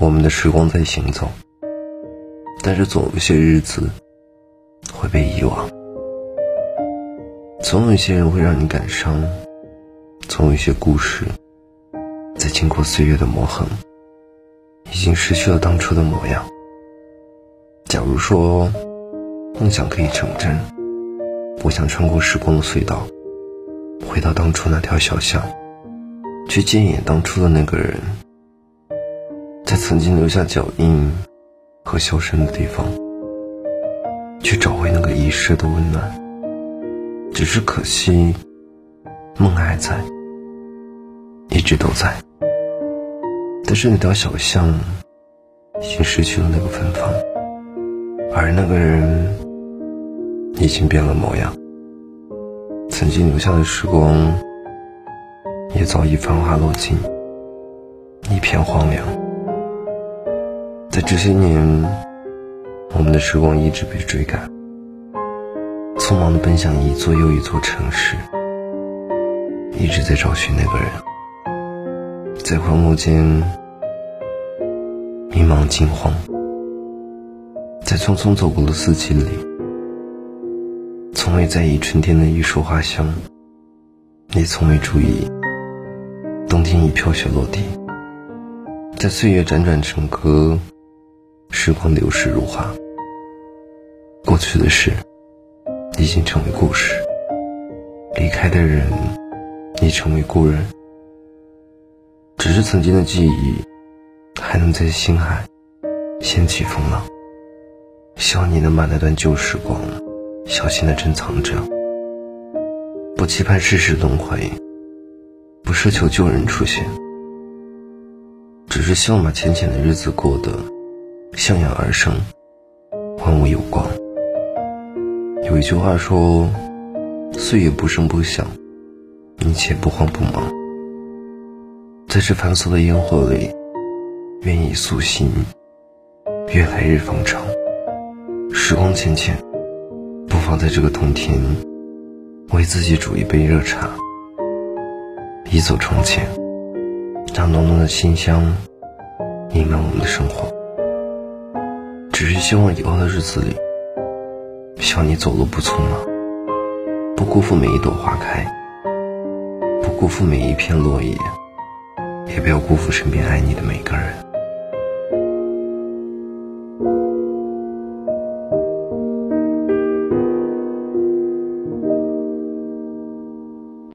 我们的时光在行走，但是总有些日子会被遗忘，总有一些人会让你感伤，总有一些故事在经过岁月的磨痕，已经失去了当初的模样。假如说梦想可以成真，我想穿过时光的隧道，回到当初那条小巷，去见一眼当初的那个人。在曾经留下脚印和笑声的地方，去找回那个遗失的温暖。只是可惜，梦还在，一直都在。但是那条小巷已经失去了那个芬芳，而那个人已经变了模样。曾经留下的时光，也早已繁华落尽，一片荒凉。这些年，我们的时光一直被追赶，匆忙的奔向一座又一座城市，一直在找寻那个人，在荒漠间迷茫惊慌，在匆匆走过的四季里，从未在意春天的一束花香，也从未注意冬天已飘雪落地，在岁月辗转成歌。时光流逝如花，过去的事已经成为故事，离开的人已成为故人。只是曾经的记忆，还能在心海掀起风浪。希望你能把那段旧时光小心的珍藏着，不期盼世事轮回，不奢求旧人出现，只是希望把浅浅的日子过得。向阳而生，万物有光。有一句话说：“岁月不声不响，一切不慌不忙。”在这繁琐的烟火里，愿以素心，愿来日方长。时光浅浅，不妨在这个冬天，为自己煮一杯热茶，一走窗前，让浓浓的馨香弥漫我们的生活。只是希望以后的日子里，希望你走路不匆忙，不辜负每一朵花开，不辜负每一片落叶，也不要辜负身边爱你的每个人。